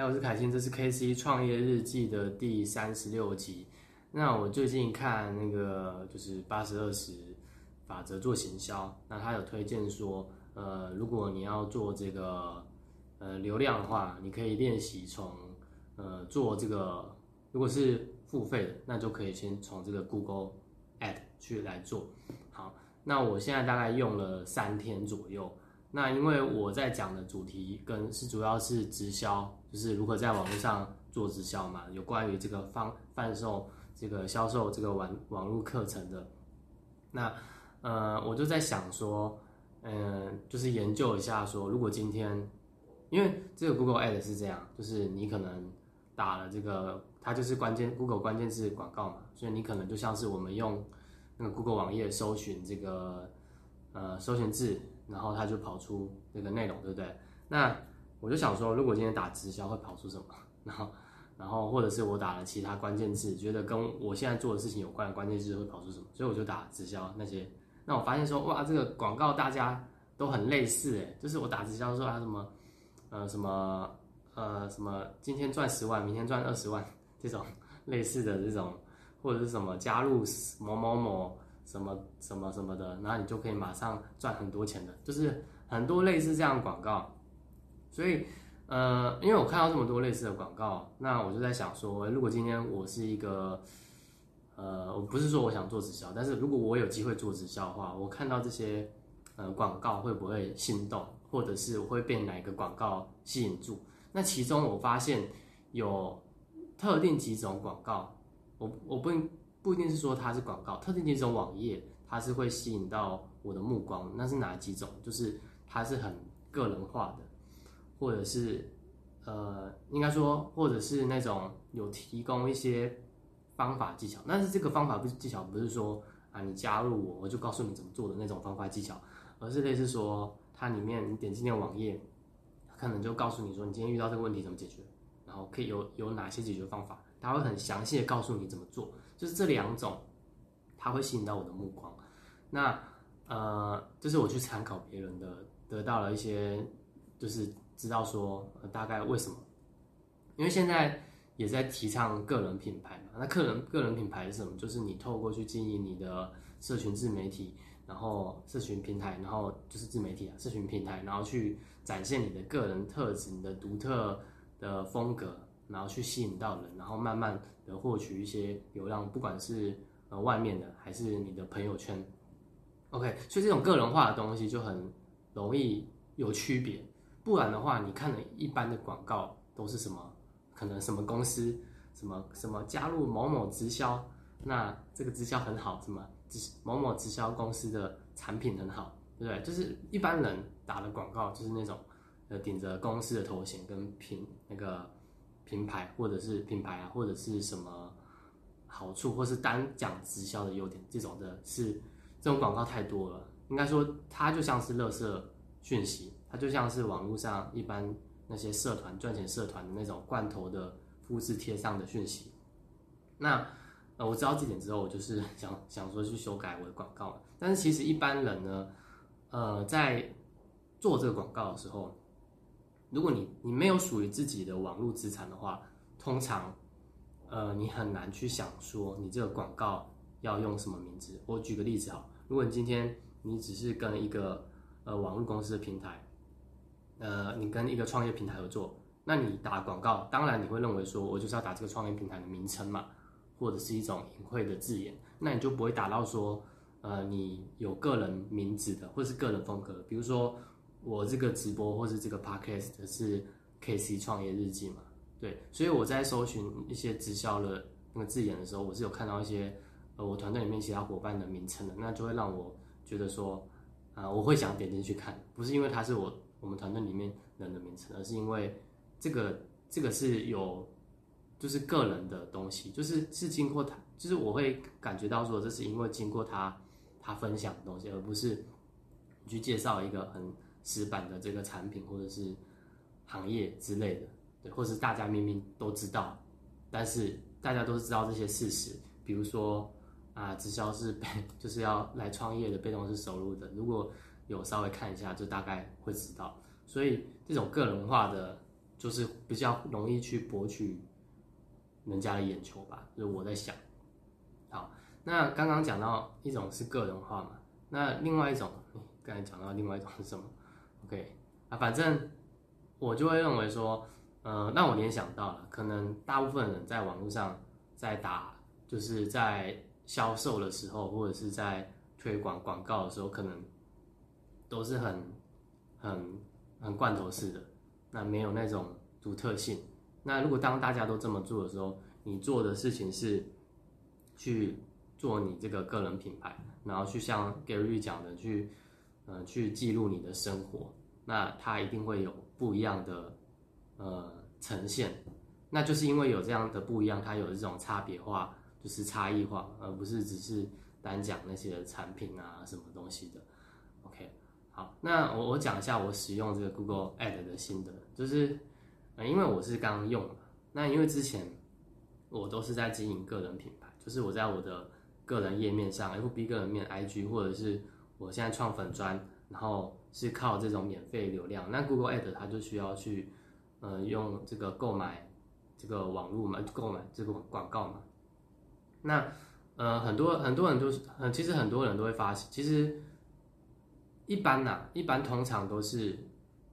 还有是凯欣，这是 K C 创业日记的第三十六集。那我最近看那个就是八十二十法则做行销，那他有推荐说，呃，如果你要做这个呃流量的话，你可以练习从呃做这个，如果是付费的，那就可以先从这个 Google Ad 去来做。好，那我现在大概用了三天左右。那因为我在讲的主题跟是主要是直销，就是如何在网络上做直销嘛，有关于这个方贩售这个销售这个网网络课程的。那呃，我就在想说，嗯，就是研究一下说，如果今天，因为这个 Google Ad 是这样，就是你可能打了这个，它就是关键 Google 关键字广告嘛，所以你可能就像是我们用那个 Google 网页搜寻这个呃搜寻字。然后他就跑出那个内容，对不对？那我就想说，如果今天打直销会跑出什么？然后，然后或者是我打了其他关键字，觉得跟我现在做的事情有关的关键字会跑出什么？所以我就打直销那些。那我发现说，哇，这个广告大家都很类似，诶，就是我打直销说啊什么，呃什么呃什么，今天赚十万，明天赚二十万 这种类似的这种，或者是什么加入某某某。什么什么什么的，然后你就可以马上赚很多钱的，就是很多类似这样的广告。所以，呃，因为我看到这么多类似的广告，那我就在想说，如果今天我是一个，呃，我不是说我想做直销，但是如果我有机会做直销的话，我看到这些呃广告会不会心动，或者是我会被哪一个广告吸引住？那其中我发现有特定几种广告，我我不。不一定是说它是广告，特定几种网页它是会吸引到我的目光。那是哪几种？就是它是很个人化的，或者是呃，应该说，或者是那种有提供一些方法技巧。但是这个方法不是技巧，不是说啊，你加入我，我就告诉你怎么做的那种方法技巧，而是类似说，它里面你点进那个网页，可能就告诉你说，你今天遇到这个问题怎么解决，然后可以有有哪些解决方法，它会很详细的告诉你怎么做。就是这两种，它会吸引到我的目光。那呃，就是我去参考别人的，得到了一些，就是知道说大概为什么。因为现在也在提倡个人品牌嘛。那个人个人品牌是什么？就是你透过去经营你的社群自媒体，然后社群平台，然后就是自媒体啊，社群平台，然后去展现你的个人特质、你的独特的风格。然后去吸引到人，然后慢慢的获取一些流量，不管是呃外面的还是你的朋友圈，OK，所以这种个人化的东西就很容易有区别。不然的话，你看了一般的广告都是什么？可能什么公司什么什么加入某某直销，那这个直销很好，什么直某某直销公司的产品很好，对不对？就是一般人打的广告就是那种呃顶着公司的头衔跟品那个。品牌或者是品牌啊，或者是什么好处，或是单讲直销的优点，这种的是这种广告太多了。应该说，它就像是垃圾讯息，它就像是网络上一般那些社团赚钱社团的那种罐头的复制贴上的讯息。那呃，我知道这点之后，我就是 想想说去修改我的广告。但是其实一般人呢，呃，在做这个广告的时候。如果你你没有属于自己的网络资产的话，通常，呃，你很难去想说你这个广告要用什么名字。我举个例子哈，如果你今天你只是跟一个呃网络公司的平台，呃，你跟一个创业平台合作，那你打广告，当然你会认为说我就是要打这个创业平台的名称嘛，或者是一种隐晦的字眼，那你就不会打到说，呃，你有个人名字的或者是个人风格，比如说。我这个直播或是这个 podcast 是 K C 创业日记嘛？对，所以我在搜寻一些直销的那个字眼的时候，我是有看到一些呃我团队里面其他伙伴的名称的，那就会让我觉得说啊，我会想点进去看，不是因为他是我我们团队里面人的名称，而是因为这个这个是有就是个人的东西，就是是经过他，就是我会感觉到说这是因为经过他他分享的东西，而不是去介绍一个很。死板的这个产品或者是行业之类的，对，或是大家明明都知道，但是大家都知道这些事实，比如说啊，直销是被 就是要来创业的被动式收入的，如果有稍微看一下，就大概会知道。所以这种个人化的就是比较容易去博取人家的眼球吧，就是我在想。好，那刚刚讲到一种是个人化嘛，那另外一种，刚才讲到另外一种是什么？OK 啊，反正我就会认为说，呃，那我联想到了，可能大部分人在网络上在打，就是在销售的时候，或者是在推广广告的时候，可能都是很很很罐头式的，那没有那种独特性。那如果当大家都这么做的时候，你做的事情是去做你这个个人品牌，然后去像 Gary 讲的去，呃，去记录你的生活，那它一定会有不一样的呃呈现。那就是因为有这样的不一样，它有这种差别化，就是差异化，而不是只是单讲那些产品啊什么东西的。OK，好，那我我讲一下我使用这个 Google Ad 的心得，就是呃，因为我是刚用嘛，那因为之前我都是在经营个人品牌，就是我在我的个人页面上，FB 个人面、IG，或者是我现在创粉专，然后是靠这种免费流量。那 Google Ad 它就需要去呃用这个购买这个网络嘛，购买这个广告嘛。那呃很多很多人都是，呃其实很多人都会发现，其实一般呐，一般通常都是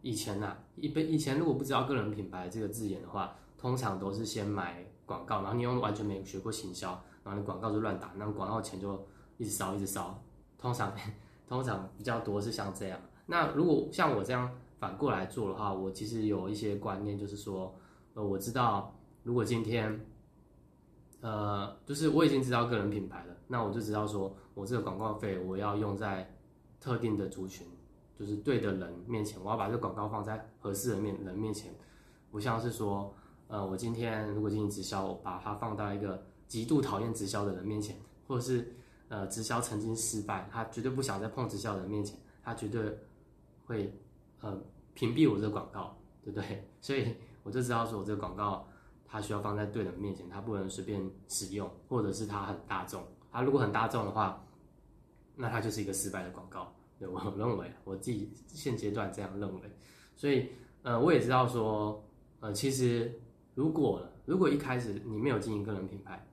以前呐，一般以前如果不知道个人品牌这个字眼的话，通常都是先买广告，然后你用完全没学过行销，然后你广告就乱打，那广告钱就一直烧一直烧。通常 通常比较多是像这样。那如果像我这样反过来做的话，我其实有一些观念，就是说，呃，我知道如果今天，呃，就是我已经知道个人品牌了，那我就知道说我这个广告费我要用在特定的族群，就是对的人面前，我要把这个广告放在合适的面人面前，不像是说。呃，我今天如果进行直销，我把它放到一个极度讨厌直销的人面前，或者是呃直销曾经失败，他绝对不想再碰直销的人面前，他绝对会呃屏蔽我这个广告，对不对？所以我就知道说我这个广告它需要放在对的人面前，它不能随便使用，或者是它很大众，它如果很大众的话，那它就是一个失败的广告。对我认为，我自己现阶段这样认为。所以呃，我也知道说呃，其实。如果如果一开始你没有经营个人品牌，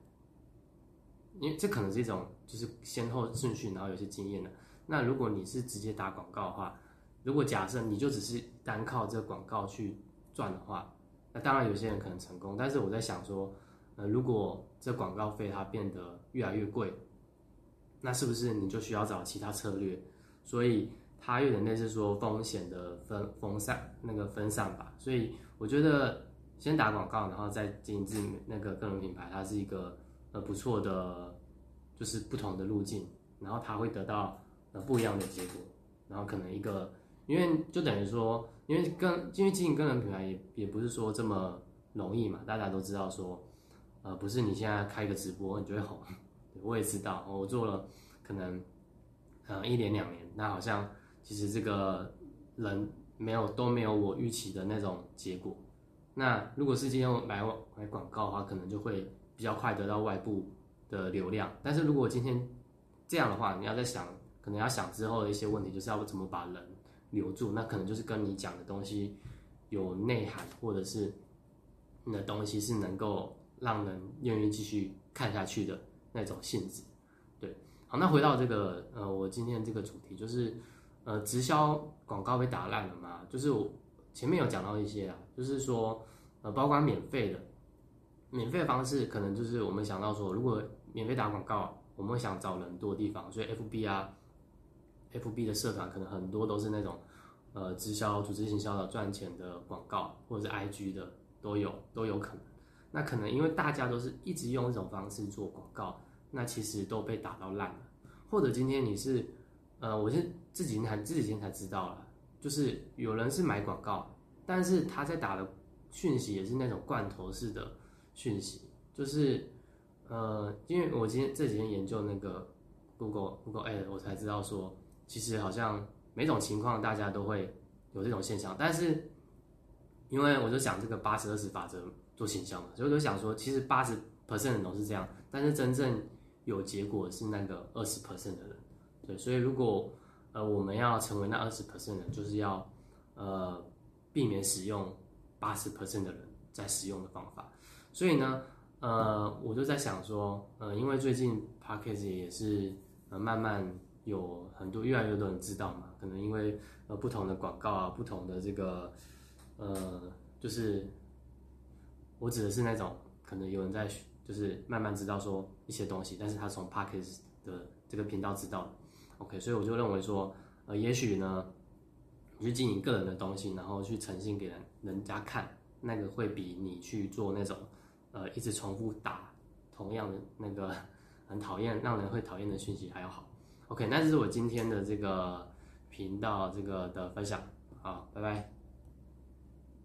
因为这可能是一种就是先后顺序，然后有些经验的。那如果你是直接打广告的话，如果假设你就只是单靠这个广告去赚的话，那当然有些人可能成功。但是我在想说，呃，如果这广告费它变得越来越贵，那是不是你就需要找其他策略？所以它有点类似说风险的分分散那个分散吧。所以我觉得。先打广告，然后再经营自那个个人品牌，它是一个呃不错的，就是不同的路径，然后它会得到呃不一样的结果，然后可能一个，因为就等于说，因为跟因为经营个人品牌也也不是说这么容易嘛，大家都知道说，呃不是你现在开个直播你就会红，我也知道，我做了可能呃一年两年，那好像其实这个人没有都没有我预期的那种结果。那如果是今天买买广告的话，可能就会比较快得到外部的流量。但是如果今天这样的话，你要在想，可能要想之后的一些问题，就是要怎么把人留住。那可能就是跟你讲的东西有内涵，或者是你的东西是能够让人愿意继续看下去的那种性质。对，好，那回到这个呃，我今天这个主题就是呃，直销广告被打烂了嘛？就是我。前面有讲到一些啊，就是说，呃，包括免费的，免费的方式可能就是我们想到说，如果免费打广告，我们会想找人多的地方，所以 F B 啊，F B 的社团可能很多都是那种，呃，直销、组织行销的赚钱的广告，或者是 I G 的都有都有可能。那可能因为大家都是一直用这种方式做广告，那其实都被打到烂了。或者今天你是，呃，我是这几天才这几天才知道了。就是有人是买广告，但是他在打的讯息也是那种罐头式的讯息，就是呃，因为我今天这几天研究那个 Google Google Ad，我才知道说，其实好像每种情况大家都会有这种现象，但是因为我就讲这个八十二十法则做形象嘛，所以我就想说，其实八十 percent 的人都是这样，但是真正有结果是那个二十 percent 的人，对，所以如果呃，我们要成为那二十 percent 的人，就是要，呃，避免使用八十 percent 的人在使用的方法。所以呢，呃，我就在想说，呃，因为最近 podcast 也是呃慢慢有很多越来越多人知道嘛，可能因为呃不同的广告啊，不同的这个呃，就是我指的是那种可能有人在就是慢慢知道说一些东西，但是他从 podcast 的这个频道知道，OK，所以我就认为说，呃，也许呢。你去经营个人的东西，然后去呈现给人人家看，那个会比你去做那种，呃，一直重复打同样的那个很讨厌、让人会讨厌的讯息还要好。OK，那这是我今天的这个频道这个的分享，好，拜拜。